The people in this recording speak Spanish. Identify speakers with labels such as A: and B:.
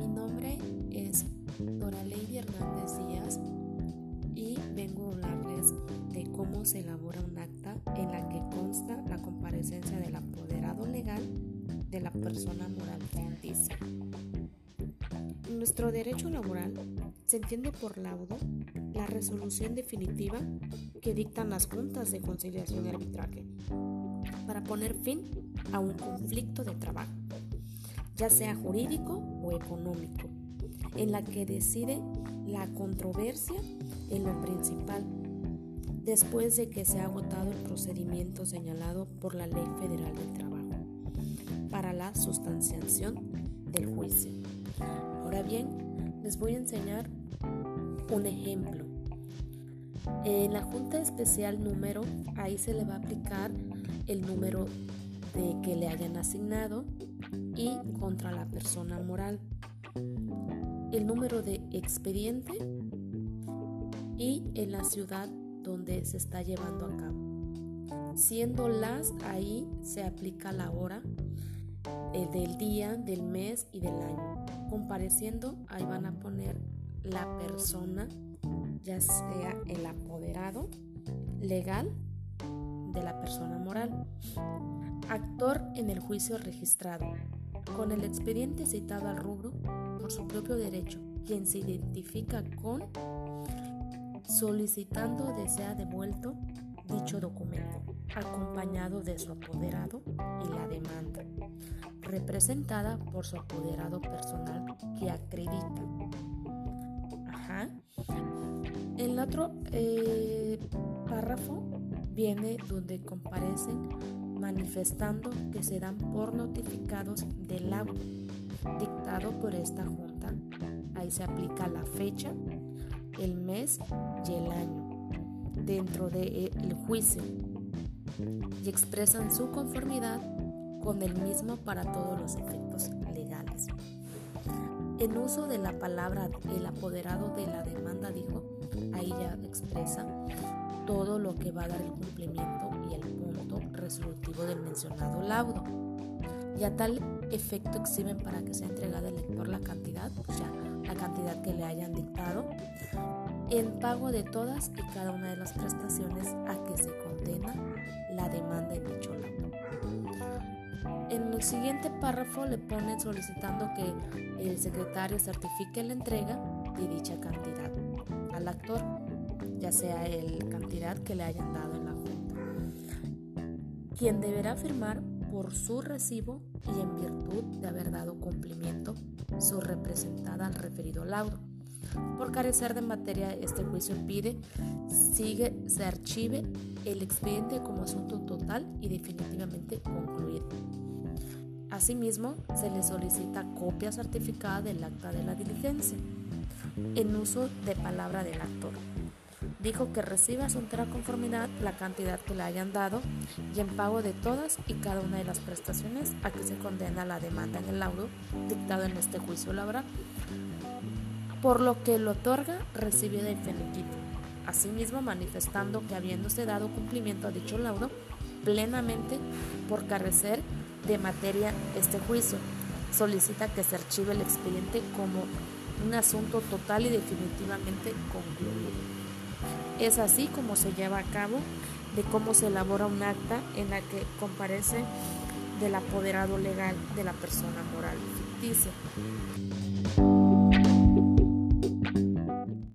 A: Mi nombre es Dora Lady Hernández Díaz y vengo a hablarles de cómo se elabora un acta en la que consta la comparecencia del apoderado legal de la persona moral ficticia. Nuestro derecho laboral se entiende por laudo la resolución definitiva que dictan las juntas de conciliación y arbitraje para poner fin a un conflicto de trabajo ya sea jurídico o económico, en la que decide la controversia en lo principal después de que se ha agotado el procedimiento señalado por la Ley Federal del Trabajo para la sustanciación del juicio. Ahora bien, les voy a enseñar un ejemplo. En la Junta Especial número, ahí se le va a aplicar el número de que le hayan asignado y contra la persona moral. El número de expediente y en la ciudad donde se está llevando a cabo. Siendo las, ahí se aplica la hora eh, del día, del mes y del año. Compareciendo, ahí van a poner la persona, ya sea el apoderado legal de la persona moral. Actor en el juicio registrado, con el expediente citado al rubro por su propio derecho, quien se identifica con solicitando desea devuelto dicho documento, acompañado de su apoderado y la demanda, representada por su apoderado personal que acredita. Ajá. El otro eh, párrafo viene donde comparecen manifestando que se dan por notificados del auto dictado por esta junta. Ahí se aplica la fecha, el mes y el año dentro del de juicio y expresan su conformidad con el mismo para todos los efectos legales. En uso de la palabra el apoderado de la demanda dijo, ahí ya expresa todo lo que va a dar el cumplimiento y el punto resolutivo del mencionado laudo. Y a tal efecto exhiben para que sea entregada al lector la cantidad, o sea, la cantidad que le hayan dictado, en pago de todas y cada una de las prestaciones a que se condena la demanda en dicho laudo. En el siguiente párrafo le ponen solicitando que el secretario certifique la entrega de dicha cantidad al actor, ya sea el cantidad que le hayan dado en la junta, quien deberá firmar por su recibo y en virtud de haber dado cumplimiento su representada al referido laudo. Por carecer de materia, este juicio pide sigue, se archive el expediente como asunto total y definitivamente concluido. Asimismo, se le solicita copia certificada del acta de la diligencia en uso de palabra del actor dijo que recibe a su entera conformidad la cantidad que le hayan dado y en pago de todas y cada una de las prestaciones a que se condena la demanda en el laudo dictado en este juicio laboral, por lo que lo otorga recibe de finiquito. Asimismo, manifestando que habiéndose dado cumplimiento a dicho laudo, plenamente por carecer de materia este juicio, solicita que se archive el expediente como un asunto total y definitivamente concluido. Es así como se lleva a cabo de cómo se elabora un acta en la que comparece del apoderado legal de la persona moral ficticia.